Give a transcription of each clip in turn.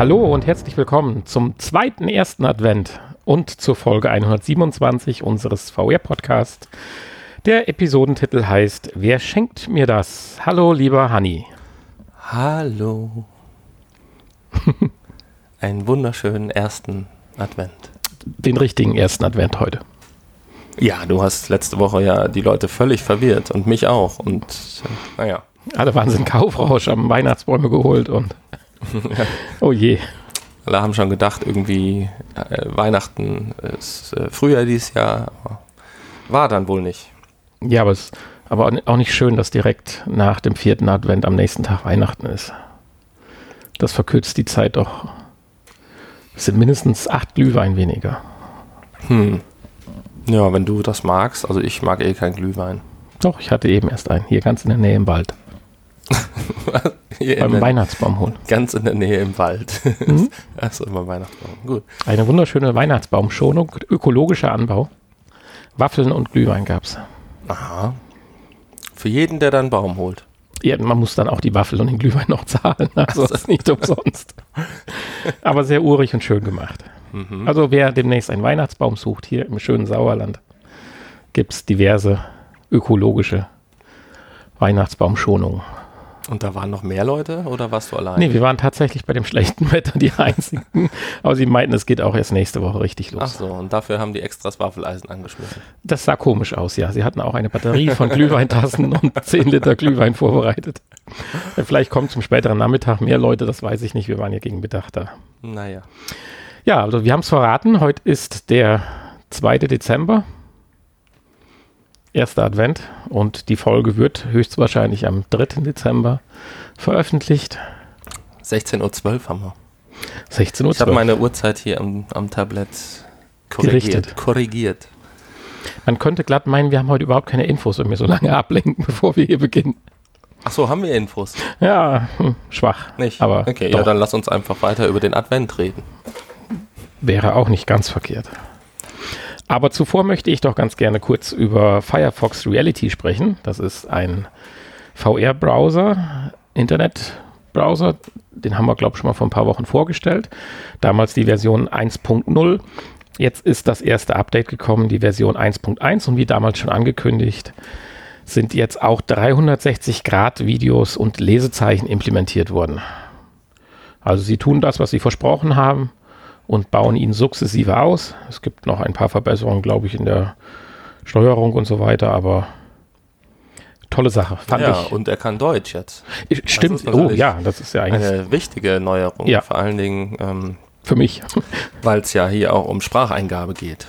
Hallo und herzlich willkommen zum zweiten ersten Advent und zur Folge 127 unseres VR-Podcasts. Der Episodentitel heißt Wer schenkt mir das? Hallo, lieber Hanni. Hallo. Einen wunderschönen ersten Advent. Den richtigen ersten Advent heute. Ja, du hast letzte Woche ja die Leute völlig verwirrt und mich auch. Und äh, naja. Alle waren in Kaufrausch, haben Weihnachtsbäume geholt und oh je. Alle haben schon gedacht, irgendwie äh, Weihnachten ist äh, früher dieses Jahr. War dann wohl nicht. Ja, aber es ist aber auch nicht schön, dass direkt nach dem vierten Advent am nächsten Tag Weihnachten ist. Das verkürzt die Zeit doch. Es sind mindestens acht Glühwein weniger. Hm. Ja, wenn du das magst, also ich mag eh kein Glühwein. Doch, ich hatte eben erst einen, hier ganz in der Nähe im Wald. beim der, Weihnachtsbaum holen. Ganz in der Nähe im Wald. Mhm. Achso, beim Weihnachtsbaum. Gut. Eine wunderschöne Weihnachtsbaumschonung, ökologischer Anbau. Waffeln und Glühwein gab es. Aha. Für jeden, der dann Baum holt. Ja, man muss dann auch die Waffel und den Glühwein noch zahlen. Also das ist nicht umsonst. Aber sehr urig und schön gemacht. Mhm. Also wer demnächst einen Weihnachtsbaum sucht, hier im schönen Sauerland, gibt es diverse ökologische Weihnachtsbaumschonungen. Und da waren noch mehr Leute oder warst du allein? Nee, wir waren tatsächlich bei dem schlechten Wetter die einzigen. Aber sie meinten, es geht auch erst nächste Woche richtig los. Ach so, und dafür haben die extras Waffeleisen angeschmissen. Das sah komisch aus, ja. Sie hatten auch eine Batterie von Glühweintassen und 10 Liter Glühwein vorbereitet. Vielleicht kommen zum späteren Nachmittag mehr Leute, das weiß ich nicht. Wir waren ja gegen Mittag da. Naja. Ja, also wir haben es verraten. Heute ist der 2. Dezember erster Advent und die Folge wird höchstwahrscheinlich am 3. Dezember veröffentlicht. 16.12 Uhr haben wir. 16.12 Uhr. Ich habe meine Uhrzeit hier am, am Tablet korrigiert. Gerichtet. korrigiert. Man könnte glatt meinen, wir haben heute überhaupt keine Infos und mir so lange ablenken, bevor wir hier beginnen. Ach so, haben wir Infos? Ja, hm, schwach. Nicht? Aber okay, doch. ja, dann lass uns einfach weiter über den Advent reden. Wäre auch nicht ganz verkehrt. Aber zuvor möchte ich doch ganz gerne kurz über Firefox Reality sprechen. Das ist ein VR-Browser, Internet-Browser. Den haben wir, glaube ich, schon mal vor ein paar Wochen vorgestellt. Damals die Version 1.0. Jetzt ist das erste Update gekommen, die Version 1.1. Und wie damals schon angekündigt, sind jetzt auch 360-Grad-Videos und Lesezeichen implementiert worden. Also sie tun das, was sie versprochen haben und bauen ihn sukzessive aus. Es gibt noch ein paar Verbesserungen, glaube ich, in der Steuerung und so weiter, aber tolle Sache, fand ja, ich. und er kann Deutsch jetzt. Stimmt, oh ja, das ist ja eigentlich eine wichtige Neuerung, ja. vor allen Dingen ähm, für mich, weil es ja hier auch um Spracheingabe geht.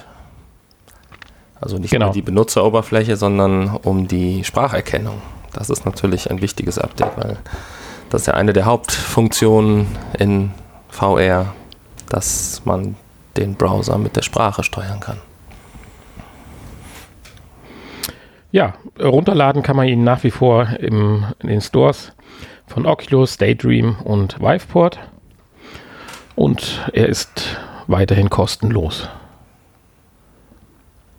Also nicht genau. nur die Benutzeroberfläche, sondern um die Spracherkennung. Das ist natürlich ein wichtiges Update, weil das ist ja eine der Hauptfunktionen in VR, dass man den Browser mit der Sprache steuern kann. Ja, runterladen kann man ihn nach wie vor im, in den Stores von Oculus, Daydream und Viveport. Und er ist weiterhin kostenlos.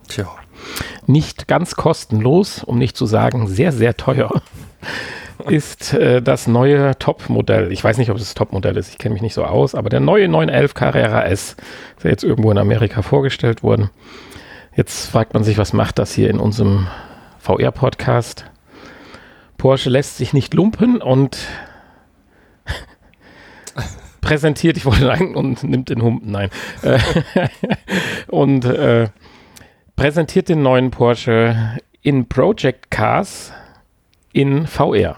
Tja. Nicht ganz kostenlos, um nicht zu sagen sehr, sehr teuer ist äh, das neue Top-Modell. Ich weiß nicht, ob es das Top-Modell ist, ich kenne mich nicht so aus, aber der neue 911 Carrera S ist ja jetzt irgendwo in Amerika vorgestellt worden. Jetzt fragt man sich, was macht das hier in unserem VR-Podcast? Porsche lässt sich nicht lumpen und präsentiert, ich wollte sagen, und nimmt den Humpen, nein. und äh, präsentiert den neuen Porsche in Project Cars in VR.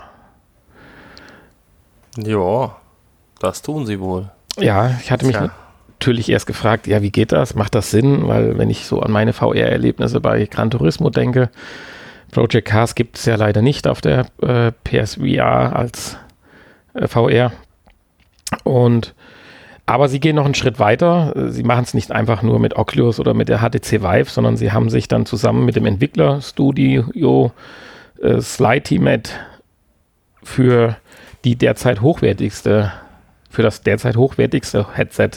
Ja, das tun sie wohl. Ja, ich hatte mich Tja. natürlich erst gefragt, ja, wie geht das? Macht das Sinn? Weil wenn ich so an meine VR-Erlebnisse bei Gran Turismo denke, Project Cars gibt es ja leider nicht auf der äh, PSVR als äh, VR. Und aber sie gehen noch einen Schritt weiter. Sie machen es nicht einfach nur mit Oculus oder mit der HTC Vive, sondern sie haben sich dann zusammen mit dem Entwicklerstudio äh, Slighty-Mat für die derzeit hochwertigste, für das derzeit hochwertigste Headset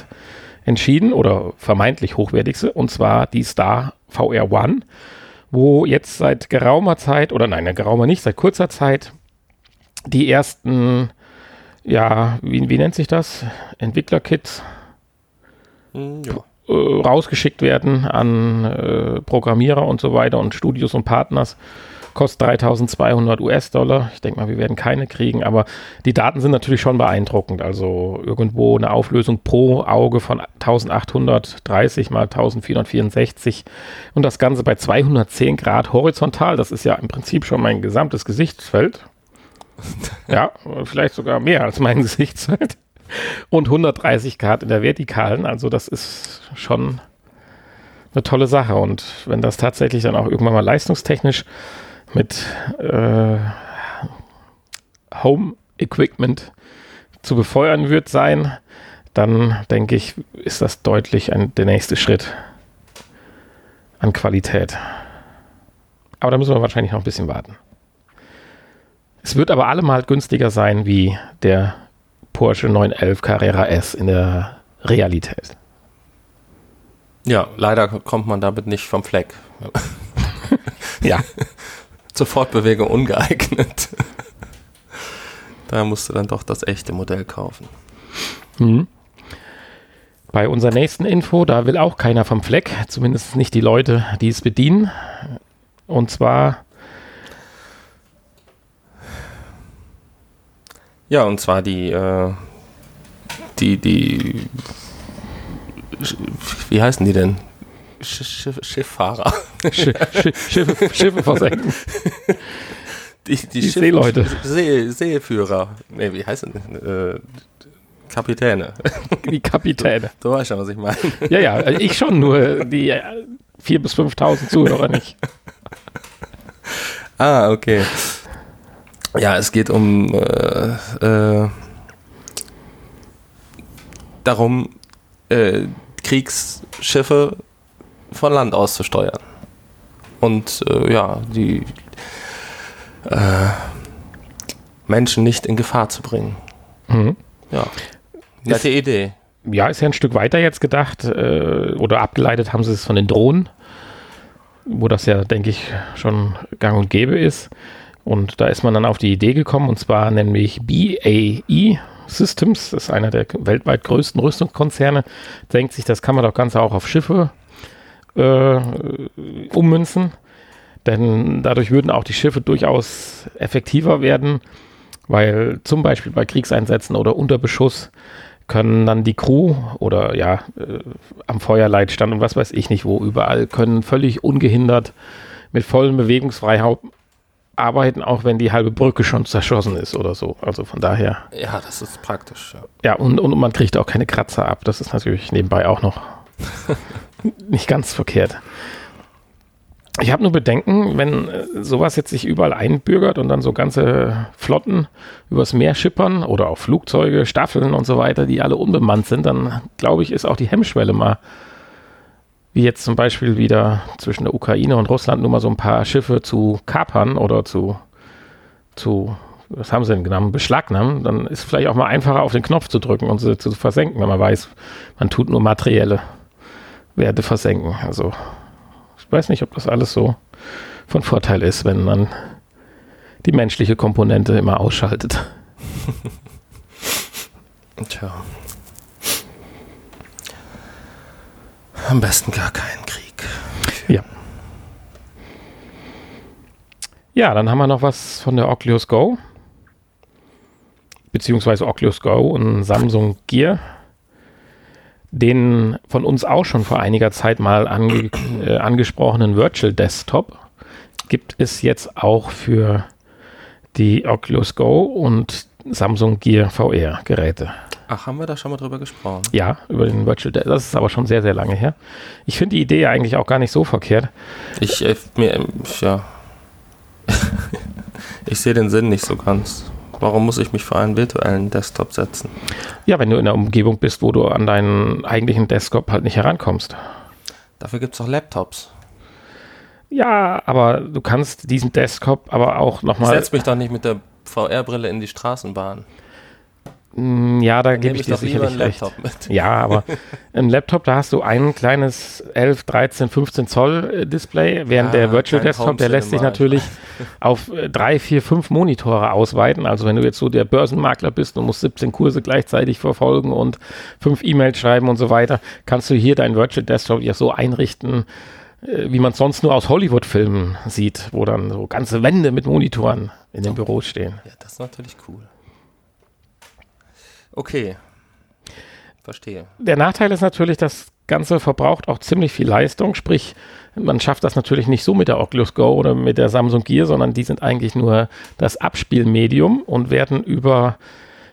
entschieden oder vermeintlich hochwertigste, und zwar die Star VR One, wo jetzt seit geraumer Zeit, oder nein, geraumer nicht, seit kurzer Zeit die ersten ja, wie, wie nennt sich das? Entwicklerkits hm, ja. Äh, rausgeschickt werden an äh, Programmierer und so weiter und Studios und Partners. Kostet 3200 US-Dollar. Ich denke mal, wir werden keine kriegen, aber die Daten sind natürlich schon beeindruckend. Also irgendwo eine Auflösung pro Auge von 1830 mal 1464 und das Ganze bei 210 Grad horizontal. Das ist ja im Prinzip schon mein gesamtes Gesichtsfeld. ja, vielleicht sogar mehr als mein Gesichtsfeld. Und 130 Grad in der Vertikalen. Also das ist schon eine tolle Sache. Und wenn das tatsächlich dann auch irgendwann mal leistungstechnisch mit äh, Home Equipment zu befeuern wird sein, dann denke ich, ist das deutlich ein, der nächste Schritt an Qualität. Aber da müssen wir wahrscheinlich noch ein bisschen warten. Es wird aber allemal günstiger sein wie der Porsche 911 Carrera S in der Realität. Ja, leider kommt man damit nicht vom Fleck. ja. Zur Fortbewegung ungeeignet. da musst du dann doch das echte Modell kaufen. Mhm. Bei unserer nächsten Info, da will auch keiner vom Fleck, zumindest nicht die Leute, die es bedienen. Und zwar Ja, und zwar die, äh, die, die, wie heißen die denn? Schiff, Schifffahrer. Sch Sch Schiffe, Schiffe versenken. Die, die, die Schiff Seeleute. See, Seeführer. Nee, wie heißen äh, Kapitäne. Die Kapitäne. Du weißt schon, was ich meine. Ja, ja, also ich schon, nur die 4.000 bis 5.000 Zuhörer nicht. Ah, okay. Ja, es geht um äh, äh, darum, äh, Kriegsschiffe von Land aus zu steuern. Und äh, ja, die äh, Menschen nicht in Gefahr zu bringen. Mhm. Ja. Nette Idee. Ja, ist ja ein Stück weiter jetzt gedacht äh, oder abgeleitet haben sie es von den Drohnen, wo das ja, denke ich, schon gang und gäbe ist. Und da ist man dann auf die Idee gekommen, und zwar nämlich BAE Systems, das ist einer der weltweit größten Rüstungskonzerne, denkt sich, das kann man doch ganz auch auf Schiffe äh, ummünzen. Denn dadurch würden auch die Schiffe durchaus effektiver werden, weil zum Beispiel bei Kriegseinsätzen oder unter Beschuss können dann die Crew oder ja äh, am Feuerleitstand und was weiß ich nicht wo überall können völlig ungehindert mit vollem Bewegungsfreiheit arbeiten, auch wenn die halbe Brücke schon zerschossen ist oder so. Also von daher. Ja, das ist praktisch. Ja, ja und, und man kriegt auch keine Kratzer ab. Das ist natürlich nebenbei auch noch nicht ganz verkehrt. Ich habe nur Bedenken, wenn äh, sowas jetzt sich überall einbürgert und dann so ganze Flotten übers Meer schippern oder auch Flugzeuge, Staffeln und so weiter, die alle unbemannt sind, dann glaube ich, ist auch die Hemmschwelle mal wie jetzt zum Beispiel wieder zwischen der Ukraine und Russland nur mal so ein paar Schiffe zu kapern oder zu, zu was haben sie denn genommen, beschlagnahmen, dann ist vielleicht auch mal einfacher auf den Knopf zu drücken und sie zu versenken, wenn man weiß, man tut nur materielle Werte versenken. Also ich weiß nicht, ob das alles so von Vorteil ist, wenn man die menschliche Komponente immer ausschaltet. Tja. Am besten gar keinen Krieg. Ja. Ja, dann haben wir noch was von der Oculus Go. Beziehungsweise Oculus Go und Samsung Gear. Den von uns auch schon vor einiger Zeit mal ange äh, angesprochenen Virtual Desktop gibt es jetzt auch für die Oculus Go und Samsung Gear VR Geräte. Ach, haben wir da schon mal drüber gesprochen? Ja, über den Virtual Desktop. Das ist aber schon sehr, sehr lange her. Ich finde die Idee eigentlich auch gar nicht so verkehrt. Ich, äh, mir, ja. ich sehe den Sinn nicht so ganz. Warum muss ich mich vor einen virtuellen Desktop setzen? Ja, wenn du in einer Umgebung bist, wo du an deinen eigentlichen Desktop halt nicht herankommst. Dafür gibt es auch Laptops. Ja, aber du kannst diesen Desktop aber auch nochmal. Ich setze mich doch nicht mit der VR-Brille in die Straßenbahn. Mm, ja, da gebe ich dir sicherlich recht. Mit. Ja, aber im Laptop, da hast du ein kleines 11, 13, 15 Zoll äh, Display, während ja, der Virtual Desktop, der lässt sich natürlich auf äh, drei, vier, fünf Monitore ausweiten. Also wenn du jetzt so der Börsenmakler bist und musst 17 Kurse gleichzeitig verfolgen und fünf E-Mails schreiben und so weiter, kannst du hier dein Virtual Desktop ja so einrichten, äh, wie man es sonst nur aus Hollywood-Filmen sieht, wo dann so ganze Wände mit Monitoren in den Büros stehen. Ja, das ist natürlich cool. Okay. Verstehe. Der Nachteil ist natürlich, das Ganze verbraucht auch ziemlich viel Leistung, sprich, man schafft das natürlich nicht so mit der Oculus Go oder mit der Samsung Gear, sondern die sind eigentlich nur das Abspielmedium und werden über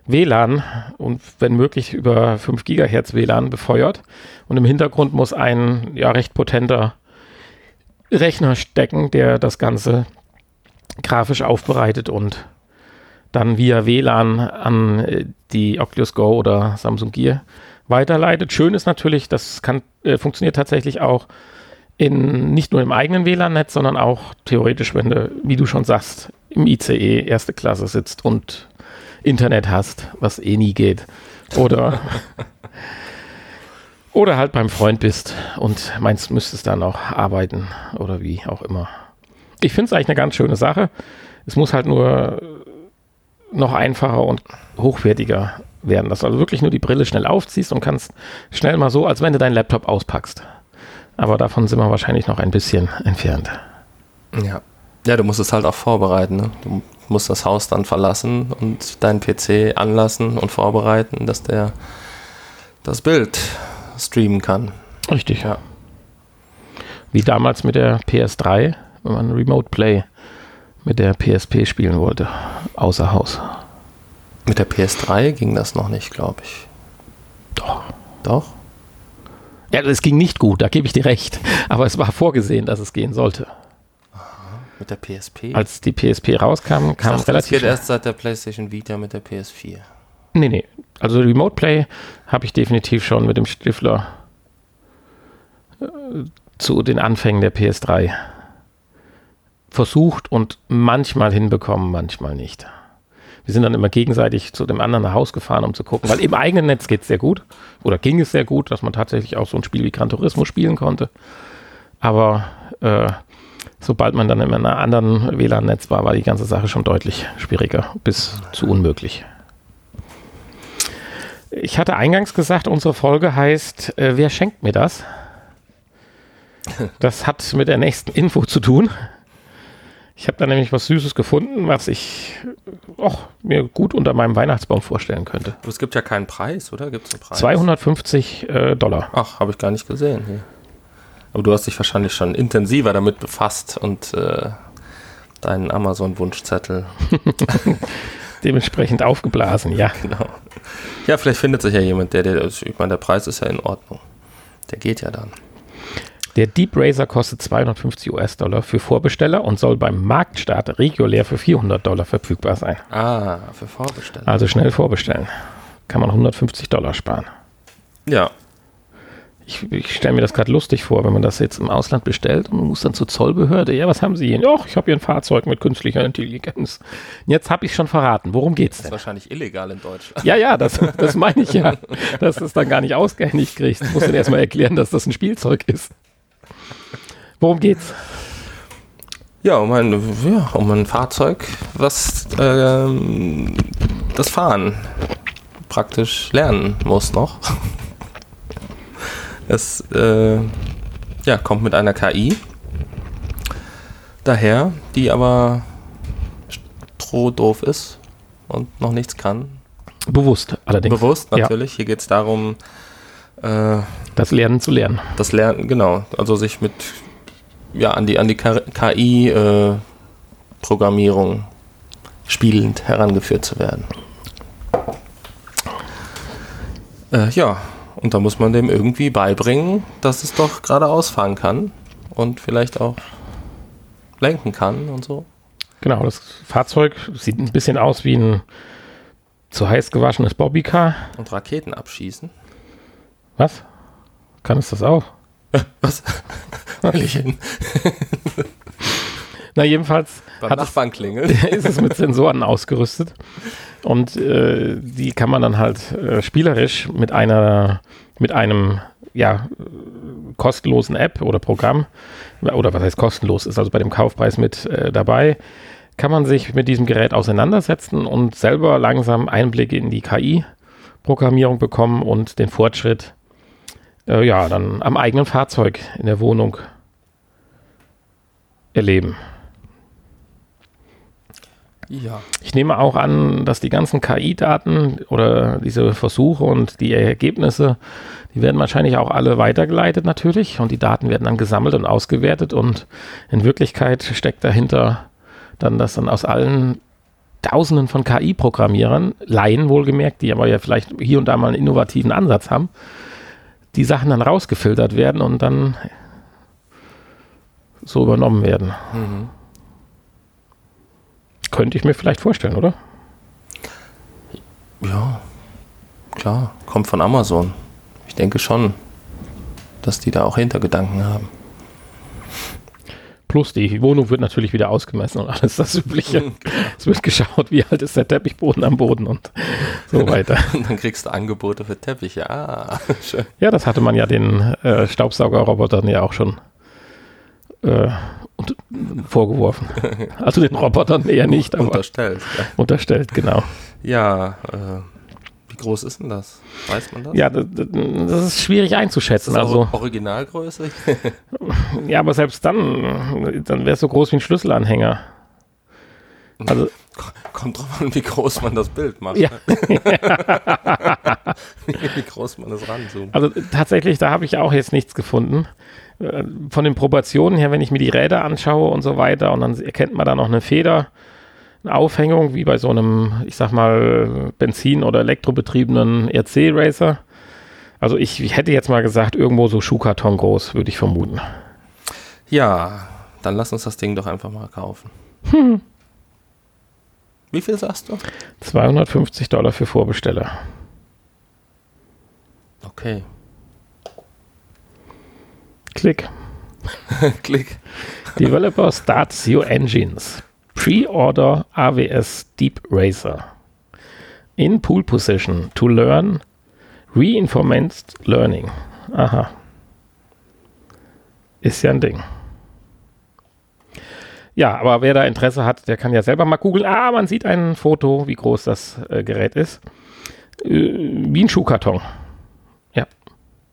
WLAN und wenn möglich über 5 Gigahertz WLAN befeuert. Und im Hintergrund muss ein ja recht potenter Rechner stecken, der das Ganze grafisch aufbereitet und dann via WLAN an äh, die Oculus Go oder Samsung Gear weiterleitet. Schön ist natürlich, das kann, äh, funktioniert tatsächlich auch in, nicht nur im eigenen WLAN-Netz, sondern auch theoretisch, wenn du, wie du schon sagst, im ICE erste Klasse sitzt und Internet hast, was eh nie geht. Oder, oder halt beim Freund bist und meinst, müsstest dann auch arbeiten oder wie auch immer. Ich finde es eigentlich eine ganz schöne Sache. Es muss halt nur noch einfacher und hochwertiger werden, dass du also wirklich nur die Brille schnell aufziehst und kannst schnell mal so, als wenn du deinen Laptop auspackst. Aber davon sind wir wahrscheinlich noch ein bisschen entfernt. Ja. Ja, du musst es halt auch vorbereiten. Ne? Du musst das Haus dann verlassen und deinen PC anlassen und vorbereiten, dass der das Bild streamen kann. Richtig. Ja. Wie damals mit der PS3, wenn man Remote Play mit der PSP spielen wollte, außer Haus. Mit der PS3 ging das noch nicht, glaube ich. Doch. Doch? Ja, es ging nicht gut, da gebe ich dir recht. Aber es war vorgesehen, dass es gehen sollte. Aha, mit der PSP? Als die PSP rauskam, kam dachte, relativ. Das geht erst seit der PlayStation Vita mit der PS4. Nee, nee. Also Remote Play habe ich definitiv schon mit dem Stifler äh, zu den Anfängen der PS3 versucht und manchmal hinbekommen, manchmal nicht. Wir sind dann immer gegenseitig zu dem anderen nach Haus gefahren, um zu gucken, weil im eigenen Netz geht es sehr gut oder ging es sehr gut, dass man tatsächlich auch so ein Spiel wie Gran Turismo spielen konnte. Aber äh, sobald man dann in einem anderen WLAN-Netz war, war die ganze Sache schon deutlich schwieriger bis zu unmöglich. Ich hatte eingangs gesagt, unsere Folge heißt, äh, wer schenkt mir das? Das hat mit der nächsten Info zu tun. Ich habe da nämlich was Süßes gefunden, was ich och, mir gut unter meinem Weihnachtsbaum vorstellen könnte. Es gibt ja keinen Preis, oder? Gibt es einen Preis? 250 äh, Dollar. Ach, habe ich gar nicht gesehen. Hier. Aber du hast dich wahrscheinlich schon intensiver damit befasst und äh, deinen Amazon-Wunschzettel dementsprechend aufgeblasen, ja. Genau. Ja, vielleicht findet sich ja jemand, der, der, ich meine, der Preis ist ja in Ordnung. Der geht ja dann. Der Deep Razor kostet 250 US-Dollar für Vorbesteller und soll beim Marktstart regulär für 400 Dollar verfügbar sein. Ah, für Vorbesteller. Also schnell vorbestellen. Kann man 150 Dollar sparen. Ja. Ich, ich stelle mir das gerade lustig vor, wenn man das jetzt im Ausland bestellt und man muss dann zur Zollbehörde. Ja, was haben Sie hier? Ach, ich habe hier ein Fahrzeug mit künstlicher Intelligenz. Jetzt habe ich schon verraten. Worum geht's denn? Das ist wahrscheinlich illegal in Deutschland. Ja, ja, das, das meine ich ja. dass du es dann gar nicht ausgehändigt kriegst. Du musst dann erstmal erklären, dass das ein Spielzeug ist. Worum geht's? Ja, um ein, ja, um ein Fahrzeug, was äh, das Fahren praktisch lernen muss noch. Es äh, ja, kommt mit einer KI daher, die aber strohdoof ist und noch nichts kann. Bewusst allerdings. Bewusst natürlich. Ja. Hier geht es darum, äh, das Lernen zu lernen. Das Lernen, genau. Also sich mit ja, an die, an die KI-Programmierung äh, spielend herangeführt zu werden. Äh, ja, und da muss man dem irgendwie beibringen, dass es doch geradeaus fahren kann und vielleicht auch lenken kann und so. Genau, das Fahrzeug sieht ein bisschen aus wie ein zu heiß gewaschenes Bobbycar. Und Raketen abschießen. Was? Kann es das auch? Was? Will ich hin? Na, jedenfalls Beim Nachbarn klingelt. ist es mit Sensoren ausgerüstet. Und äh, die kann man dann halt äh, spielerisch mit einer, mit einem, ja, kostenlosen App oder Programm, oder was heißt kostenlos, ist also bei dem Kaufpreis mit äh, dabei, kann man sich mit diesem Gerät auseinandersetzen und selber langsam Einblicke in die KI-Programmierung bekommen und den Fortschritt, äh, ja, dann am eigenen Fahrzeug in der Wohnung erleben. Ja. Ich nehme auch an, dass die ganzen KI-Daten oder diese Versuche und die Ergebnisse, die werden wahrscheinlich auch alle weitergeleitet natürlich und die Daten werden dann gesammelt und ausgewertet und in Wirklichkeit steckt dahinter dann, dass dann aus allen Tausenden von KI-Programmierern, Laien wohlgemerkt, die aber ja vielleicht hier und da mal einen innovativen Ansatz haben, die Sachen dann rausgefiltert werden und dann so übernommen werden. Mhm. Könnte ich mir vielleicht vorstellen, oder? Ja, klar, kommt von Amazon. Ich denke schon, dass die da auch Hintergedanken haben. Plus die Wohnung wird natürlich wieder ausgemessen und alles das Übliche. Genau. es wird geschaut, wie alt ist der Teppichboden am Boden und so weiter. und dann kriegst du Angebote für Teppiche. Ah, schön. Ja, das hatte man ja den äh, Staubsaugerrobotern ja auch schon äh, und, vorgeworfen. Also den Robotern eher nicht, aber unterstellt. Ja. Unterstellt, genau. Ja, äh, groß ist denn das? Weiß man das? Ja, das, das ist schwierig einzuschätzen. Ist das also Originalgröße? ja, aber selbst dann, dann wäre es so groß wie ein Schlüsselanhänger. Also kommt drauf an, wie groß man das Bild macht. Ja. wie groß man das ranzoomt. Also tatsächlich, da habe ich auch jetzt nichts gefunden. Äh, von den Proportionen her, wenn ich mir die Räder anschaue und so weiter, und dann erkennt man da noch eine Feder, Aufhängung, wie bei so einem, ich sag mal, Benzin- oder Elektrobetriebenen RC-Racer. Also ich, ich, hätte jetzt mal gesagt, irgendwo so Schuhkarton groß, würde ich vermuten. Ja, dann lass uns das Ding doch einfach mal kaufen. Hm. Wie viel sagst du? 250 Dollar für Vorbesteller. Okay. Klick. Klick. Developer starts your engines. Pre-order AWS Deep Racer. In pool position to learn reinforced learning. Aha. Ist ja ein Ding. Ja, aber wer da Interesse hat, der kann ja selber mal googeln. Ah, man sieht ein Foto, wie groß das äh, Gerät ist. Äh, wie ein Schuhkarton.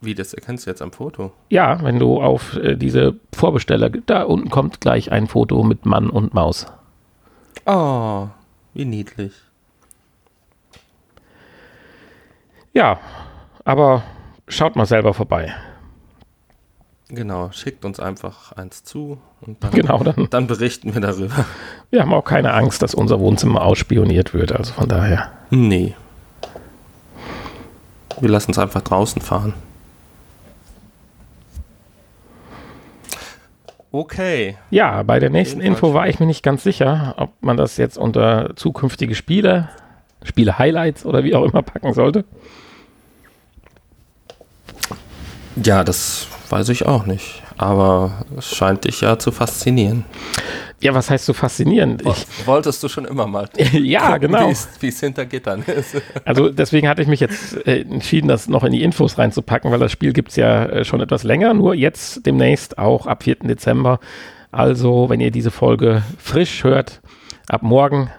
Wie, das erkennst du jetzt am Foto? Ja, wenn du auf äh, diese Vorbesteller, da unten kommt gleich ein Foto mit Mann und Maus. Oh, wie niedlich. Ja, aber schaut mal selber vorbei. Genau, schickt uns einfach eins zu und dann, genau, dann, dann berichten wir darüber. Wir haben auch keine Angst, dass unser Wohnzimmer ausspioniert wird, also von daher. Nee. Wir lassen es einfach draußen fahren. Okay. Ja, bei der nächsten Info war ich mir nicht ganz sicher, ob man das jetzt unter zukünftige Spiele, Spiele-Highlights oder wie auch immer packen sollte. Ja, das weiß ich auch nicht. Aber es scheint dich ja zu faszinieren. Ja, was heißt so faszinierend? Ich, Wolltest du schon immer mal ja, gucken, genau. Wie es hinter Gittern ist. also deswegen hatte ich mich jetzt äh, entschieden, das noch in die Infos reinzupacken, weil das Spiel gibt es ja äh, schon etwas länger, nur jetzt demnächst auch ab 4. Dezember. Also, wenn ihr diese Folge frisch hört, ab morgen.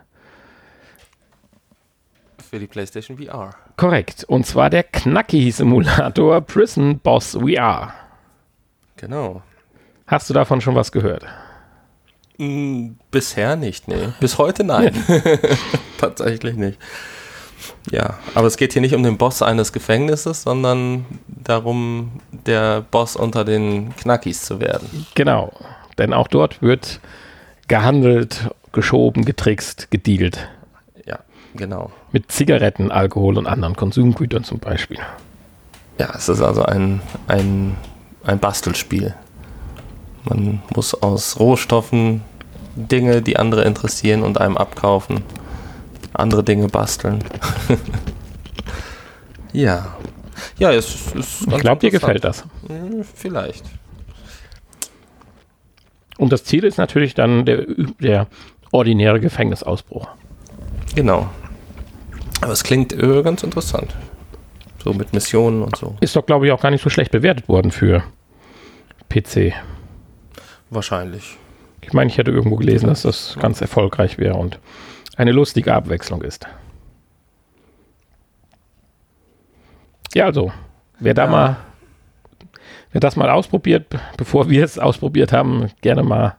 Für die PlayStation VR. Korrekt. Und zwar der Knacki-Simulator Prison Boss VR. Genau. Hast du davon schon was gehört? Bisher nicht, nee. Bis heute nein. Tatsächlich nicht. Ja, aber es geht hier nicht um den Boss eines Gefängnisses, sondern darum, der Boss unter den Knackis zu werden. Genau, denn auch dort wird gehandelt, geschoben, getrickst, gedealt. Ja, genau. Mit Zigaretten, Alkohol und anderen Konsumgütern zum Beispiel. Ja, es ist also ein, ein, ein Bastelspiel. Man muss aus Rohstoffen Dinge, die andere interessieren und einem abkaufen. Andere Dinge basteln. ja. Ja, es ist. Ich glaube, dir gefällt das. Hm, vielleicht. Und das Ziel ist natürlich dann der, der ordinäre Gefängnisausbruch. Genau. Aber es klingt äh, ganz interessant. So mit Missionen und so. Ist doch, glaube ich, auch gar nicht so schlecht bewertet worden für PC. Wahrscheinlich. Ich meine, ich hätte irgendwo gelesen, dass das ganz erfolgreich wäre und eine lustige Abwechslung ist. Ja, also, wer da ja. mal, wer das mal ausprobiert, bevor wir es ausprobiert haben, gerne mal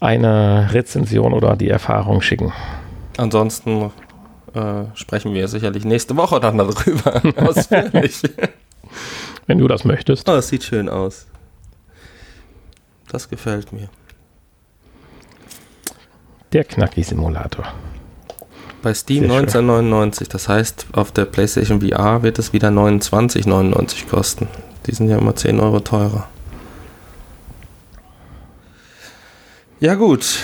eine Rezension oder die Erfahrung schicken. Ansonsten äh, sprechen wir sicherlich nächste Woche dann darüber ausführlich. Wenn du das möchtest. Oh, das sieht schön aus. Das gefällt mir. Der Knacki-Simulator. Bei Steam 1999, das heißt, auf der PlayStation VR wird es wieder 29,99 kosten. Die sind ja immer 10 Euro teurer. Ja, gut.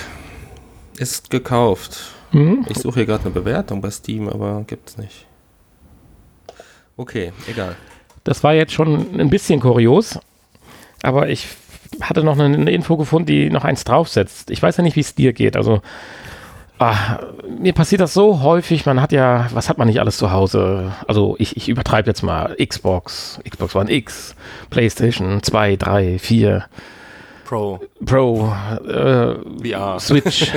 Ist gekauft. Mhm. Ich suche hier gerade eine Bewertung bei Steam, aber gibt es nicht. Okay, egal. Das war jetzt schon ein bisschen kurios, aber ich hatte noch eine Info gefunden, die noch eins draufsetzt. Ich weiß ja nicht, wie es dir geht. Also Ah, mir passiert das so häufig, man hat ja, was hat man nicht alles zu Hause? Also ich, ich übertreibe jetzt mal Xbox, Xbox One X, PlayStation 2, 3, 4, Pro, Pro, äh, VR, Switch.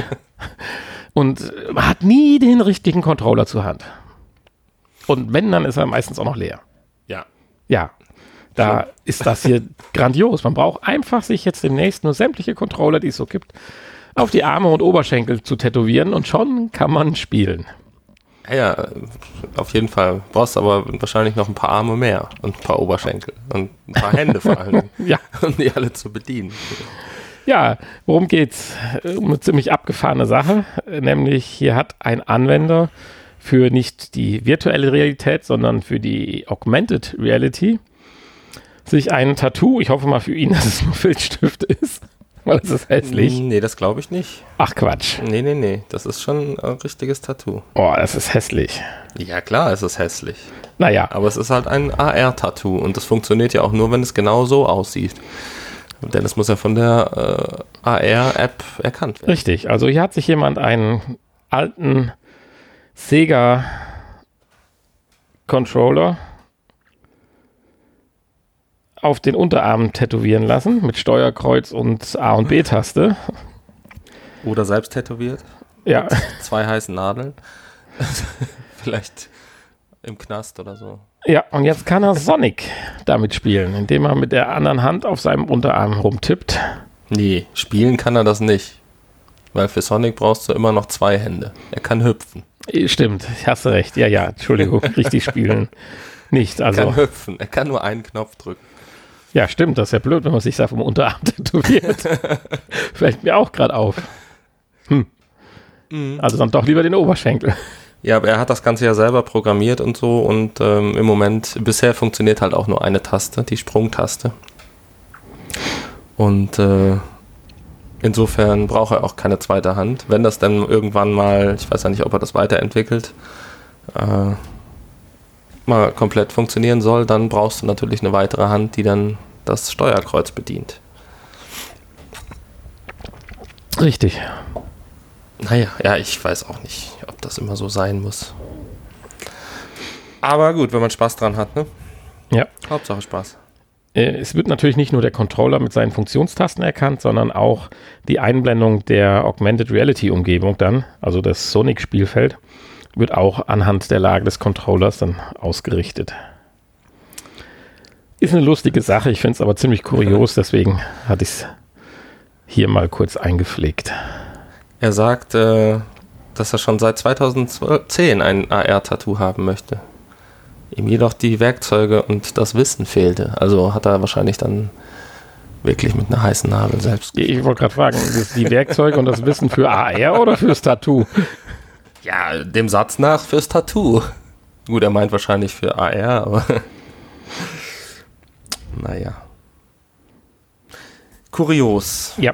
Und man hat nie den richtigen Controller zur Hand. Und wenn, dann ist er meistens auch noch leer. Ja. Ja. Da ist das hier grandios. Man braucht einfach sich jetzt demnächst nur sämtliche Controller, die es so gibt, auf die Arme und Oberschenkel zu tätowieren und schon kann man spielen. Ja, auf jeden Fall. Brauchst aber wahrscheinlich noch ein paar Arme mehr und ein paar Oberschenkel und ein paar Hände vor allem. ja. Um die alle zu bedienen. Ja, worum geht's? Um eine ziemlich abgefahrene Sache. Nämlich hier hat ein Anwender für nicht die virtuelle Realität, sondern für die Augmented Reality sich ein Tattoo, ich hoffe mal für ihn, dass es nur Filzstift ist, weil es ist hässlich. Nee, das glaube ich nicht. Ach Quatsch. Nee, nee, nee. Das ist schon ein richtiges Tattoo. Oh, das ist hässlich. Ja, klar, es ist hässlich. Naja. Aber es ist halt ein AR-Tattoo und das funktioniert ja auch nur, wenn es genau so aussieht. Denn es muss ja von der äh, AR-App erkannt werden. Richtig. Also hier hat sich jemand einen alten Sega Controller auf den Unterarm tätowieren lassen mit Steuerkreuz und A und B-Taste. Oder selbst tätowiert. Ja. Mit zwei heißen Nadeln. Vielleicht im Knast oder so. Ja, und jetzt kann er Sonic damit spielen, indem er mit der anderen Hand auf seinem Unterarm rumtippt. Nee, spielen kann er das nicht. Weil für Sonic brauchst du immer noch zwei Hände. Er kann hüpfen. Stimmt, ich hast recht. Ja, ja, Entschuldigung, richtig spielen. Nicht, also. Er kann hüpfen, er kann nur einen Knopf drücken. Ja, stimmt, das ist ja blöd, wenn man sich da vom Unterarm tätowiert. Fällt mir auch gerade auf. Hm. Mhm. Also dann doch lieber den Oberschenkel. Ja, aber er hat das Ganze ja selber programmiert und so und ähm, im Moment, bisher funktioniert halt auch nur eine Taste, die Sprungtaste. Und äh, insofern braucht er auch keine zweite Hand. Wenn das dann irgendwann mal, ich weiß ja nicht, ob er das weiterentwickelt, äh, mal komplett funktionieren soll, dann brauchst du natürlich eine weitere Hand, die dann das Steuerkreuz bedient. Richtig. Naja, ja, ich weiß auch nicht, ob das immer so sein muss. Aber gut, wenn man Spaß dran hat, ne? Ja. Hauptsache Spaß. Äh, es wird natürlich nicht nur der Controller mit seinen Funktionstasten erkannt, sondern auch die Einblendung der Augmented Reality Umgebung dann, also das Sonic-Spielfeld wird auch anhand der Lage des Controllers dann ausgerichtet. Ist eine lustige Sache, ich finde es aber ziemlich kurios, deswegen hatte ich es hier mal kurz eingepflegt. Er sagt, äh, dass er schon seit 2010 ein AR-Tattoo haben möchte. Ihm jedoch die Werkzeuge und das Wissen fehlte. Also hat er wahrscheinlich dann wirklich mit einer heißen Nadel selbst. Ich wollte gerade fragen, die Werkzeuge und das Wissen für AR oder fürs Tattoo? Ja, dem Satz nach fürs Tattoo. Gut, er meint wahrscheinlich für AR, aber. naja. Kurios. Ja.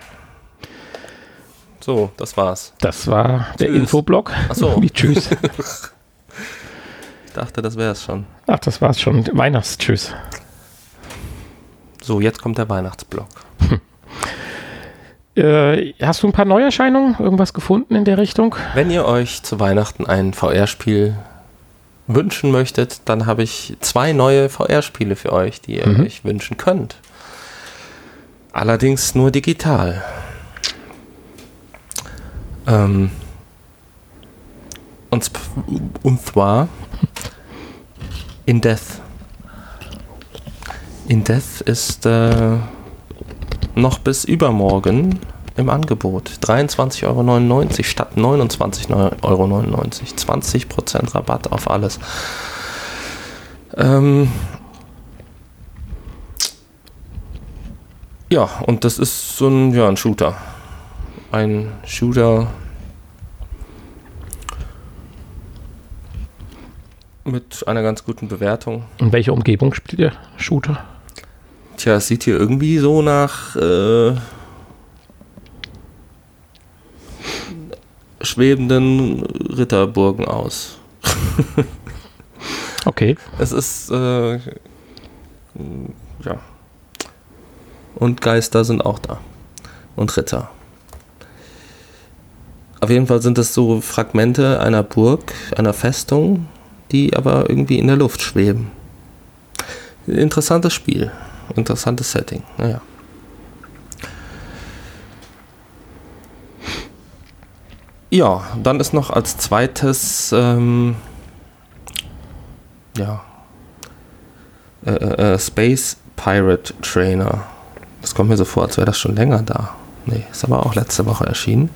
So, das war's. Das war der Infoblock. Achso. Wie tschüss. ich dachte, das wär's schon. Ach, das war's schon. Weihnachtstschüss. So, jetzt kommt der Weihnachtsblock. Äh, hast du ein paar Neuerscheinungen, irgendwas gefunden in der Richtung? Wenn ihr euch zu Weihnachten ein VR-Spiel wünschen möchtet, dann habe ich zwei neue VR-Spiele für euch, die ihr mhm. euch wünschen könnt. Allerdings nur digital. Ähm, und, und zwar In Death. In Death ist äh, noch bis übermorgen im Angebot. 23,99 Euro statt 29,99 Euro. 20% Rabatt auf alles. Ähm ja, und das ist so ein, ja, ein Shooter. Ein Shooter mit einer ganz guten Bewertung. In welcher Umgebung spielt der Shooter? Tja, es sieht hier irgendwie so nach äh, schwebenden Ritterburgen aus. okay. Es ist, äh, ja. Und Geister sind auch da. Und Ritter. Auf jeden Fall sind es so Fragmente einer Burg, einer Festung, die aber irgendwie in der Luft schweben. Interessantes Spiel. Interessantes Setting. Naja. Ja, dann ist noch als zweites ähm, ja, äh, äh, äh, Space Pirate Trainer. Das kommt mir so vor, als wäre das schon länger da. Nee, ist aber auch letzte Woche erschienen.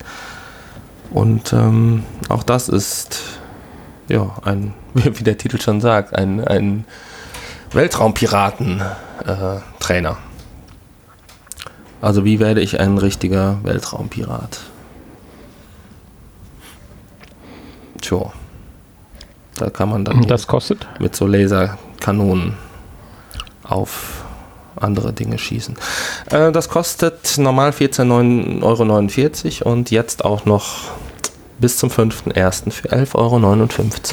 Und ähm, auch das ist, ja, ein, wie der Titel schon sagt, ein, ein Weltraumpiraten-Trainer. Äh, also wie werde ich ein richtiger Weltraumpirat? Tja. Da kann man dann das kostet? mit so Laserkanonen auf andere Dinge schießen. Äh, das kostet normal 14,49 Euro und jetzt auch noch bis zum 5.1. für 11,59 Euro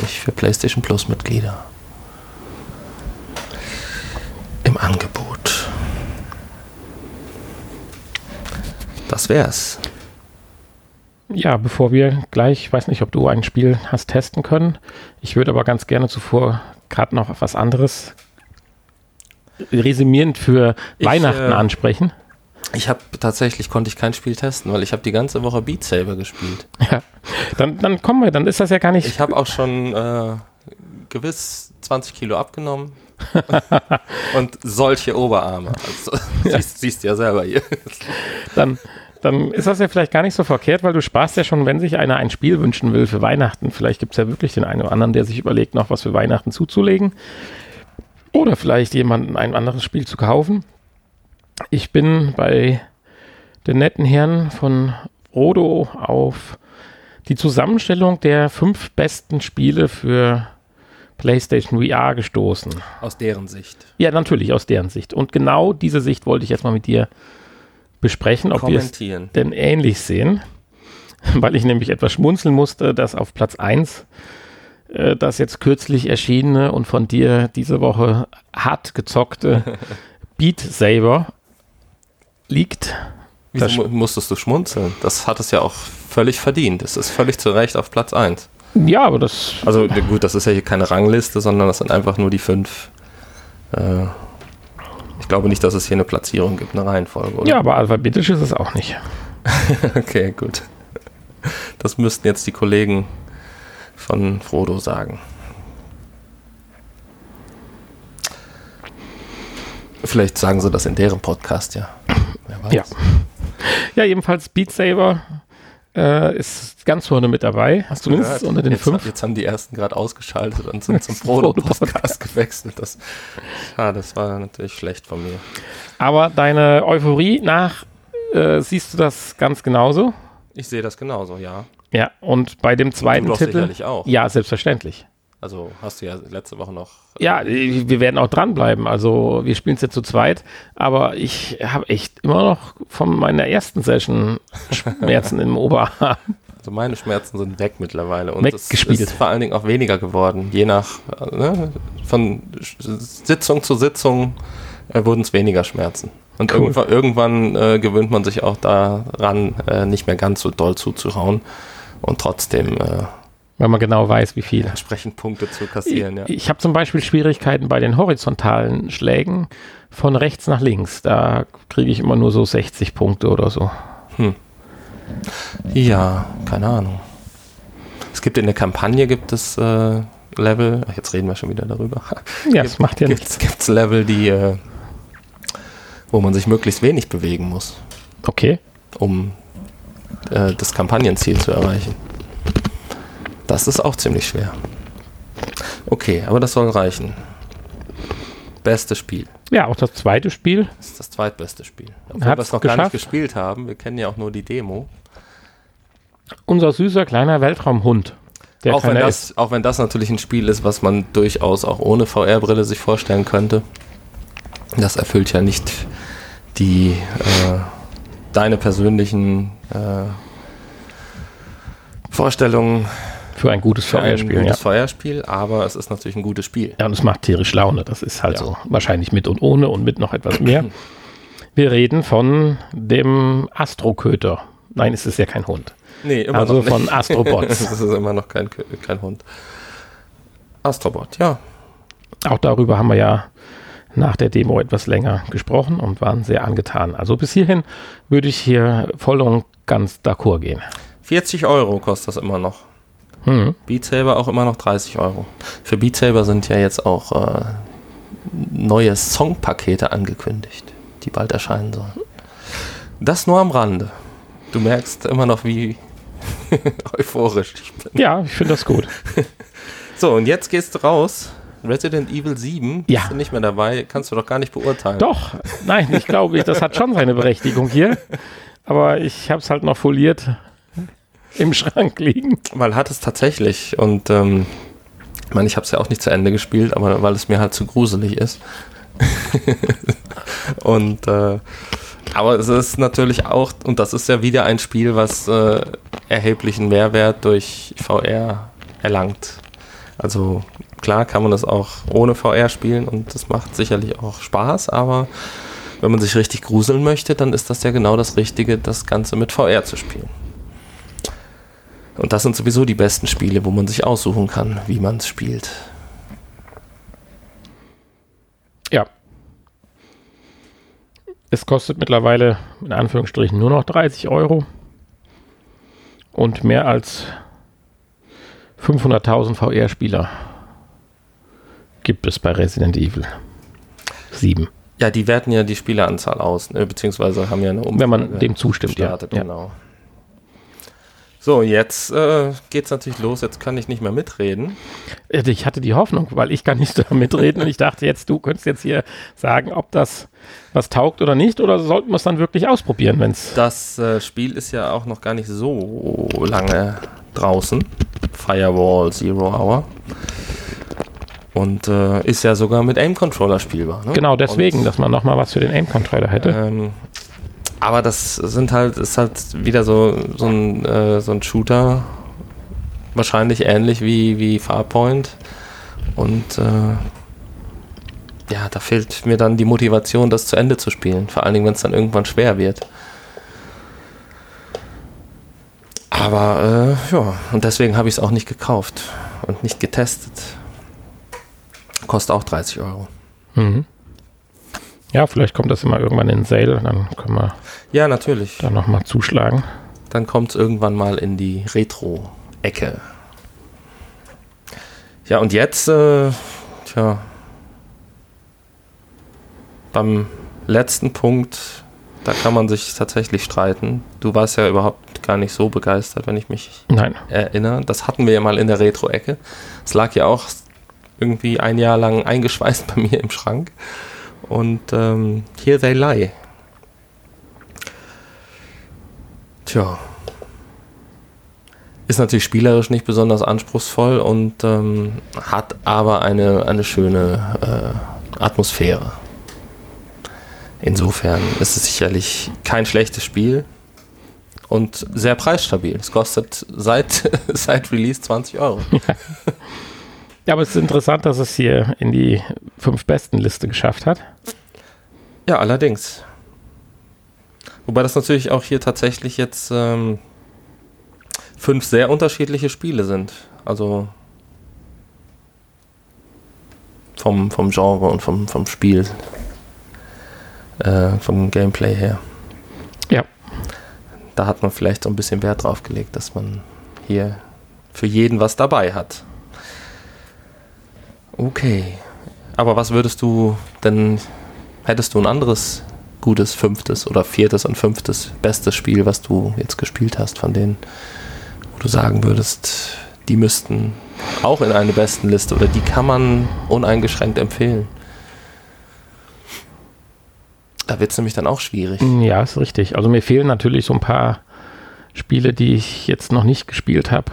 für PlayStation Plus Mitglieder. Im Angebot. Das wär's. Ja, bevor wir gleich, ich weiß nicht, ob du ein Spiel hast testen können. Ich würde aber ganz gerne zuvor gerade noch was anderes resümierend für ich, Weihnachten äh, ansprechen. Ich habe tatsächlich konnte ich kein Spiel testen, weil ich habe die ganze Woche Beat Saber gespielt. Ja, dann, dann kommen wir, dann ist das ja gar nicht. Ich habe auch schon äh, gewiss 20 Kilo abgenommen und solche Oberarme. Also, ja. siehst, siehst ja selber hier. Dann dann ist das ja vielleicht gar nicht so verkehrt, weil du sparst ja schon, wenn sich einer ein Spiel wünschen will für Weihnachten. Vielleicht gibt es ja wirklich den einen oder anderen, der sich überlegt, noch was für Weihnachten zuzulegen. Oder vielleicht jemanden ein anderes Spiel zu kaufen. Ich bin bei den netten Herren von Rodo auf die Zusammenstellung der fünf besten Spiele für PlayStation VR gestoßen. Aus deren Sicht. Ja, natürlich, aus deren Sicht. Und genau diese Sicht wollte ich jetzt mal mit dir besprechen, ob wir es denn ähnlich sehen. Weil ich nämlich etwas schmunzeln musste, dass auf Platz 1 äh, das jetzt kürzlich erschienene und von dir diese Woche hart gezockte Beat Saber liegt. Wieso mu musstest du schmunzeln? Das hat es ja auch völlig verdient. Es ist völlig zu Recht auf Platz 1. Ja, aber das. Also gut, das ist ja hier keine Rangliste, sondern das sind einfach nur die fünf äh, ich glaube nicht, dass es hier eine Platzierung gibt, eine Reihenfolge. Oder? Ja, aber alphabetisch ist es auch nicht. okay, gut. Das müssten jetzt die Kollegen von Frodo sagen. Vielleicht sagen sie das in deren Podcast, ja. Ja. Ja, jedenfalls Beat Saber äh, ist ganz vorne mit dabei. Hast du gehört? unter den jetzt, fünf. Jetzt haben die ersten gerade ausgeschaltet und sind zum Frodo-Podcast gewechselt. Das, ja, das war natürlich schlecht von mir. Aber deine Euphorie nach, äh, siehst du das ganz genauso? Ich sehe das genauso, ja. Ja, und bei dem zweiten Titel. Sicherlich auch. Ja, selbstverständlich. Also hast du ja letzte Woche noch. Ja, wir werden auch dranbleiben. Also wir spielen es jetzt zu zweit, aber ich habe echt immer noch von meiner ersten Session Schmerzen im Oberarm. Also meine Schmerzen sind weg mittlerweile und es ist vor allen Dingen auch weniger geworden. Je nach ne, von Sitzung zu Sitzung äh, wurden es weniger Schmerzen. Und cool. irgendwann, irgendwann äh, gewöhnt man sich auch daran, äh, nicht mehr ganz so doll zuzuschauen und trotzdem. Weil man genau weiß, wie viel. Entsprechend Punkte zu kassieren, ich, ja. Ich habe zum Beispiel Schwierigkeiten bei den horizontalen Schlägen von rechts nach links. Da kriege ich immer nur so 60 Punkte oder so. Hm. Ja, keine Ahnung. Es gibt in der Kampagne gibt es äh, Level, ach, jetzt reden wir schon wieder darüber. Ja, es macht ja nichts. Gibt es Level, die äh, wo man sich möglichst wenig bewegen muss. Okay. Um äh, das Kampagnenziel zu erreichen. Das ist auch ziemlich schwer. Okay, aber das soll reichen. Bestes Spiel. Ja, auch das zweite Spiel. Das ist das zweitbeste Spiel. Obwohl wir es noch geschafft. gar nicht gespielt haben. Wir kennen ja auch nur die Demo. Unser süßer kleiner Weltraumhund. auch, wenn das, auch wenn das natürlich ein Spiel ist, was man durchaus auch ohne VR-Brille sich vorstellen könnte. Das erfüllt ja nicht die äh, deine persönlichen äh, Vorstellungen für ein gutes VR-Spiel. Ein gutes ja. VR-Spiel, aber es ist natürlich ein gutes Spiel. Ja, und es macht tierisch Laune. Das ist halt ja. so. Wahrscheinlich mit und ohne und mit noch etwas mehr. Wir reden von dem Astroköter. Nein, es ist ja kein Hund. Nee, immer also noch nicht. von Astrobots. das ist immer noch kein, kein Hund. Astrobot, ja. Auch darüber haben wir ja nach der Demo etwas länger gesprochen und waren sehr angetan. Also bis hierhin würde ich hier voll und ganz d'accord gehen. 40 Euro kostet das immer noch. Hm. Beat Saber auch immer noch 30 Euro. Für Beat Saber sind ja jetzt auch äh, neue Songpakete angekündigt, die bald erscheinen sollen. Das nur am Rande. Du merkst immer noch, wie euphorisch ich bin. Ja, ich finde das gut. so, und jetzt gehst du raus Resident Evil 7 ja. bist du nicht mehr dabei, kannst du doch gar nicht beurteilen. Doch, nein, ich glaube, das hat schon seine Berechtigung hier. Aber ich habe es halt noch foliert im Schrank liegen. Man hat es tatsächlich und ähm, ich meine, ich habe es ja auch nicht zu Ende gespielt, aber weil es mir halt zu gruselig ist. und äh, aber es ist natürlich auch, und das ist ja wieder ein Spiel, was äh, erheblichen Mehrwert durch VR erlangt. Also klar kann man das auch ohne VR spielen und das macht sicherlich auch Spaß, aber wenn man sich richtig gruseln möchte, dann ist das ja genau das Richtige, das Ganze mit VR zu spielen. Und das sind sowieso die besten Spiele, wo man sich aussuchen kann, wie man es spielt. Ja. Es kostet mittlerweile in Anführungsstrichen nur noch 30 Euro. Und mehr als 500.000 VR-Spieler gibt es bei Resident Evil 7. Ja, die werten ja die Spieleranzahl aus, ne, beziehungsweise haben ja eine Umfrage Wenn man dem zustimmt, ja. Genau. So, jetzt äh, es natürlich los. Jetzt kann ich nicht mehr mitreden. Ich hatte die Hoffnung, weil ich kann nicht da mitreden und ich dachte jetzt, du könntest jetzt hier sagen, ob das was taugt oder nicht, oder sollten wir es dann wirklich ausprobieren, wenn es. Das äh, Spiel ist ja auch noch gar nicht so lange draußen. Firewall Zero Hour. Und äh, ist ja sogar mit Aim-Controller spielbar. Ne? Genau, deswegen, und, dass man nochmal was für den Aim-Controller hätte. Ähm, aber das sind halt, ist halt wieder so, so, ein, äh, so ein Shooter, wahrscheinlich ähnlich wie, wie Farpoint. Und äh, ja, da fehlt mir dann die Motivation, das zu Ende zu spielen. Vor allen Dingen, wenn es dann irgendwann schwer wird. Aber äh, ja, und deswegen habe ich es auch nicht gekauft und nicht getestet. Kostet auch 30 Euro. Mhm. Ja, vielleicht kommt das immer irgendwann in Sale, dann können wir ja, natürlich. da nochmal zuschlagen. Dann kommt es irgendwann mal in die Retro-Ecke. Ja, und jetzt, äh, tja, beim letzten Punkt, da kann man sich tatsächlich streiten. Du warst ja überhaupt gar nicht so begeistert, wenn ich mich Nein. erinnere. Das hatten wir ja mal in der Retro-Ecke. Es lag ja auch irgendwie ein Jahr lang eingeschweißt bei mir im Schrank. Und ähm, Here They Lie. Tja. Ist natürlich spielerisch nicht besonders anspruchsvoll und ähm, hat aber eine, eine schöne äh, Atmosphäre. Insofern ist es sicherlich kein schlechtes Spiel und sehr preisstabil. Es kostet seit, seit Release 20 Euro. Ja, aber es ist interessant, dass es hier in die fünf besten Liste geschafft hat. Ja, allerdings. Wobei das natürlich auch hier tatsächlich jetzt ähm, fünf sehr unterschiedliche Spiele sind. Also vom, vom Genre und vom, vom Spiel, äh, vom Gameplay her. Ja. Da hat man vielleicht so ein bisschen Wert drauf gelegt, dass man hier für jeden was dabei hat. Okay. Aber was würdest du denn, hättest du ein anderes gutes fünftes oder viertes und fünftes bestes Spiel, was du jetzt gespielt hast, von denen, wo du sagen würdest, die müssten auch in eine besten Liste oder die kann man uneingeschränkt empfehlen? Da wird es nämlich dann auch schwierig. Ja, ist richtig. Also mir fehlen natürlich so ein paar Spiele, die ich jetzt noch nicht gespielt habe,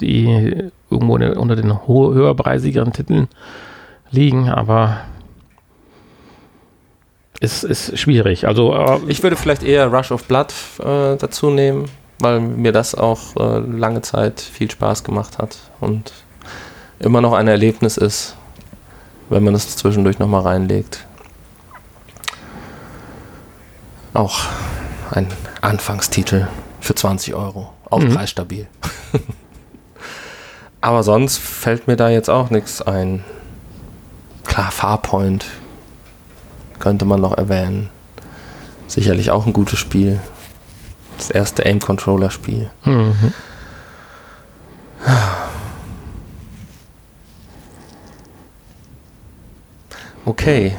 die irgendwo unter den höherpreisigeren Titeln liegen, aber es ist schwierig. Also äh, ich würde vielleicht eher Rush of Blood äh, dazu nehmen, weil mir das auch äh, lange Zeit viel Spaß gemacht hat und immer noch ein Erlebnis ist, wenn man es zwischendurch nochmal reinlegt. Auch ein Anfangstitel für 20 Euro. Auch mhm. preisstabil. Aber sonst fällt mir da jetzt auch nichts ein. Klar, Farpoint könnte man noch erwähnen. Sicherlich auch ein gutes Spiel. Das erste Aim-Controller-Spiel. Mhm. Okay.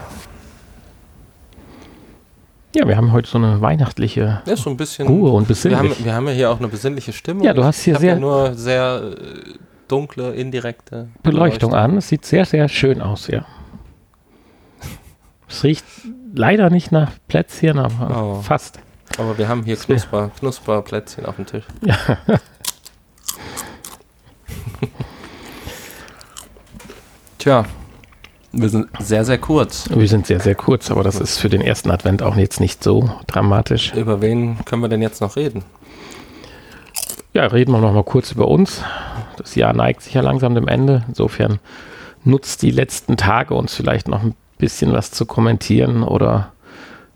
Ja, wir haben heute so eine weihnachtliche ja, so ein bisschen Ruhe und besinnlich. Wir haben, wir haben ja hier auch eine besinnliche Stimmung. Ja, du hast hier sehr ja nur sehr äh, dunkle, indirekte Beleuchtung, Beleuchtung an. Es sieht sehr, sehr schön aus, ja. Es riecht leider nicht nach Plätzchen, aber oh. fast. Aber wir haben hier Knusper, Knusperplätzchen auf dem Tisch. Ja. Tja, wir sind sehr, sehr kurz. Wir sind sehr, sehr kurz, aber das ist für den ersten Advent auch jetzt nicht so dramatisch. Über wen können wir denn jetzt noch reden? Ja, reden wir noch mal kurz über uns. Das Jahr neigt sich ja langsam dem Ende. Insofern nutzt die letzten Tage uns vielleicht noch ein bisschen was zu kommentieren oder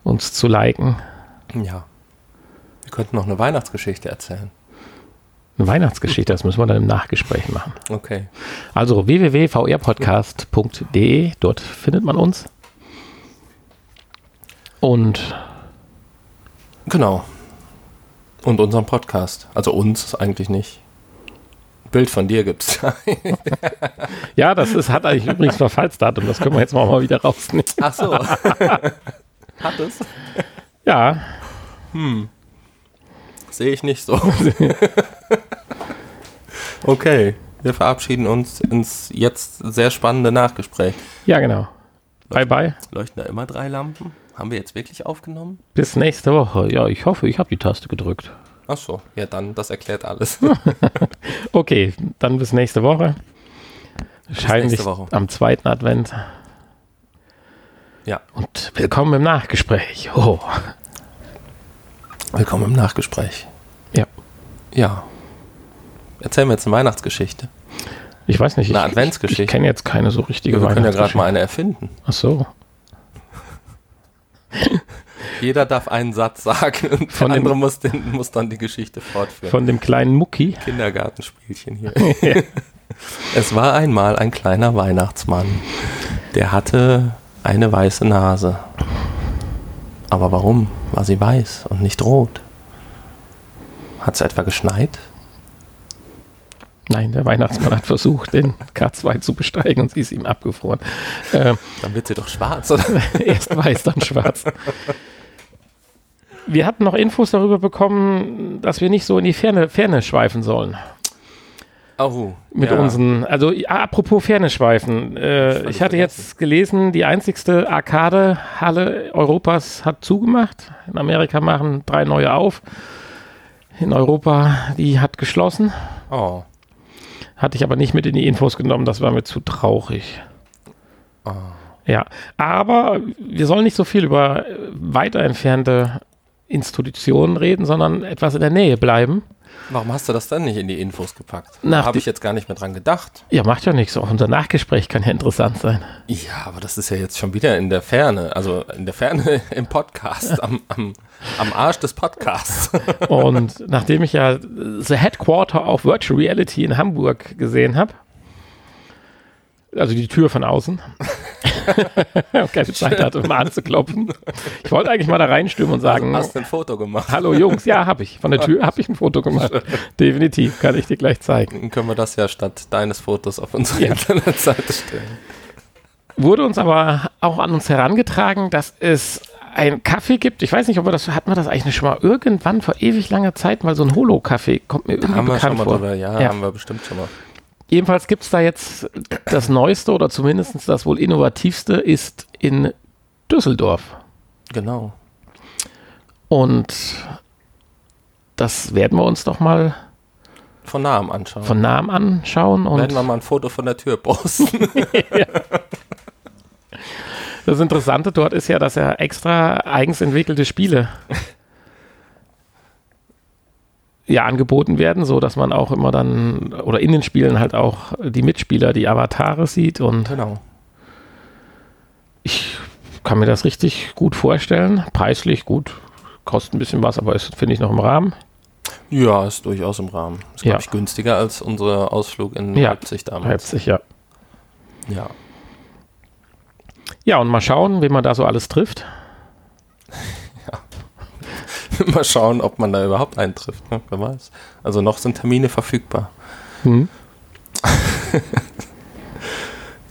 uns zu liken. Ja. Wir könnten noch eine Weihnachtsgeschichte erzählen. Eine Weihnachtsgeschichte, das müssen wir dann im Nachgespräch machen. Okay. Also www.vrpodcast.de, dort findet man uns. Und genau. Und unseren Podcast. Also uns eigentlich nicht. Bild von dir gibt's. ja, das ist, hat eigentlich übrigens Verfallsdatum. Das können wir jetzt mal, wieder rausnehmen. Ach so. hat es? Ja. Hm. Sehe ich nicht so. okay. Wir verabschieden uns ins jetzt sehr spannende Nachgespräch. Ja, genau. Bye, bye. Leuchten da immer drei Lampen? Haben wir jetzt wirklich aufgenommen? Bis nächste Woche. Ja, ich hoffe, ich habe die Taste gedrückt. Ach so, ja dann, das erklärt alles. okay, dann bis nächste Woche. Wahrscheinlich am zweiten Advent. Ja. Und willkommen im Nachgespräch. Oh. Willkommen im Nachgespräch. Ja. Ja. Erzählen wir jetzt eine Weihnachtsgeschichte. Ich weiß nicht. Eine ich, Adventsgeschichte. Ich, ich kenne jetzt keine so richtige ja, Wir können ja gerade mal eine erfinden. Ach so. Jeder darf einen Satz sagen und von der andere muss, den, muss dann die Geschichte fortführen. Von dem kleinen Mucki. Kindergartenspielchen hier. Es war einmal ein kleiner Weihnachtsmann. Der hatte eine weiße Nase. Aber warum war sie weiß und nicht rot? Hat es etwa geschneit? Nein, der Weihnachtsmann hat versucht, den K2 zu besteigen und sie ist ihm abgefroren. Ähm, dann wird sie doch schwarz, oder? Erst weiß, dann schwarz. Wir hatten noch Infos darüber bekommen, dass wir nicht so in die Ferne, Ferne schweifen sollen. Oh, mit ja. unseren, also apropos Ferne schweifen. Äh, ich, ich hatte jetzt gelesen, die einzigste Arcade-Halle Europas hat zugemacht. In Amerika machen drei neue auf. In Europa, die hat geschlossen. Oh. Hatte ich aber nicht mit in die Infos genommen, das war mir zu traurig. Oh. Ja, aber wir sollen nicht so viel über weiter entfernte Institutionen reden, sondern etwas in der Nähe bleiben. Warum hast du das dann nicht in die Infos gepackt? Da habe ich jetzt gar nicht mehr dran gedacht. Ja, macht ja nichts. Auch unser Nachgespräch kann ja interessant sein. Ja, aber das ist ja jetzt schon wieder in der Ferne. Also in der Ferne im Podcast, am, am, am Arsch des Podcasts. Und nachdem ich ja The Headquarter of Virtual Reality in Hamburg gesehen habe, also die Tür von außen. keine Zeit hatte, um mal anzuklopfen. Ich wollte eigentlich mal da reinstürmen und sagen. Also hast du ein Foto gemacht? Hallo Jungs, ja, habe ich. Von der Tür habe ich ein Foto gemacht. Definitiv, kann ich dir gleich zeigen. Dann können wir das ja statt deines Fotos auf unsere ja. Internetseite stellen. Wurde uns aber auch an uns herangetragen, dass es einen Kaffee gibt. Ich weiß nicht, ob wir das hat man das eigentlich schon mal irgendwann vor ewig langer Zeit mal so ein Holo-Kaffee kommt mir irgendwie haben bekannt wir schon mal vor. Drüber, ja, ja, haben wir bestimmt schon mal. Jedenfalls gibt es da jetzt das Neueste oder zumindest das wohl innovativste ist in Düsseldorf. Genau. Und das werden wir uns doch mal von nahem anschauen. Von nahem anschauen. Und werden wir mal ein Foto von der Tür posten. ja. Das Interessante dort ist ja, dass er extra eigens entwickelte Spiele ja angeboten werden, so dass man auch immer dann oder in den Spielen halt auch die Mitspieler, die Avatare sieht und genau. Ich kann mir das richtig gut vorstellen. Preislich gut, kostet ein bisschen was, aber ist finde ich noch im Rahmen. Ja, ist durchaus im Rahmen. Ist ja. glaube ich günstiger als unser Ausflug in ja, Leipzig damals. Leipzig, ja. Ja. Ja, und mal schauen, wen man da so alles trifft. Mal schauen, ob man da überhaupt eintrifft. Ne? Wer weiß. Also noch sind Termine verfügbar. Mhm.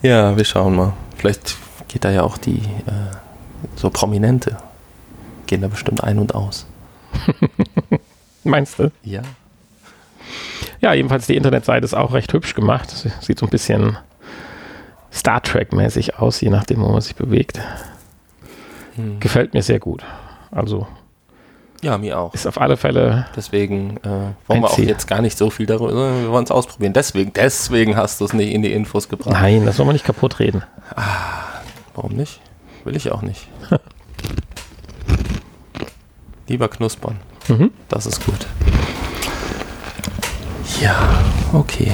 ja, wir schauen mal. Vielleicht geht da ja auch die äh, so Prominente. Gehen da bestimmt ein und aus. Meinst du? Ja. Ja, jedenfalls die Internetseite ist auch recht hübsch gemacht. Sieht so ein bisschen Star Trek-mäßig aus, je nachdem, wo man sich bewegt. Hm. Gefällt mir sehr gut. Also ja, mir auch. Ist auf alle Fälle. Deswegen äh, wollen wir auch jetzt gar nicht so viel darüber. Wir wollen es ausprobieren. Deswegen, deswegen hast du es nicht in die Infos gebracht. Nein, das soll man nicht kaputt reden. Ah, warum nicht? Will ich auch nicht. Lieber knuspern. Mhm. Das ist gut. Ja, okay.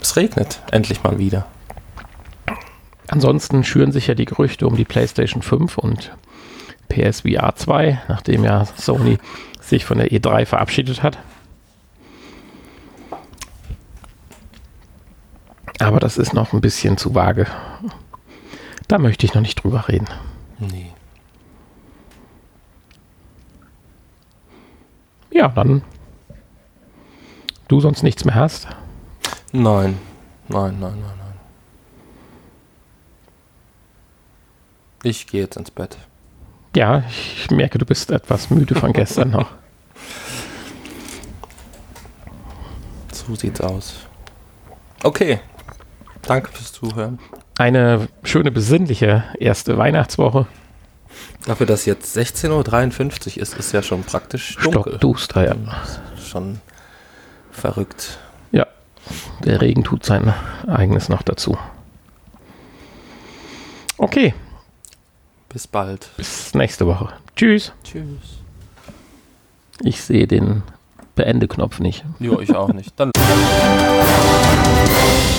Es regnet endlich mal wieder. Ansonsten schüren sich ja die Gerüchte um die PlayStation 5 und PSVR 2, nachdem ja Sony sich von der E3 verabschiedet hat. Aber das ist noch ein bisschen zu vage. Da möchte ich noch nicht drüber reden. Nee. Ja, dann. Du sonst nichts mehr hast? Nein. Nein, nein, nein, nein. Ich gehe jetzt ins Bett. Ja, ich merke, du bist etwas müde von gestern noch. So sieht's aus. Okay. Danke fürs Zuhören. Eine schöne, besinnliche erste Weihnachtswoche. Dafür, dass jetzt 16.53 Uhr ist, ist ja schon praktisch dunkel. Stockduster, ja. Schon verrückt. Ja, der Regen tut sein eigenes noch dazu. Okay, bis bald. Bis nächste Woche. Tschüss. Tschüss. Ich sehe den Beende-Knopf nicht. Ja, ich auch nicht. Dann.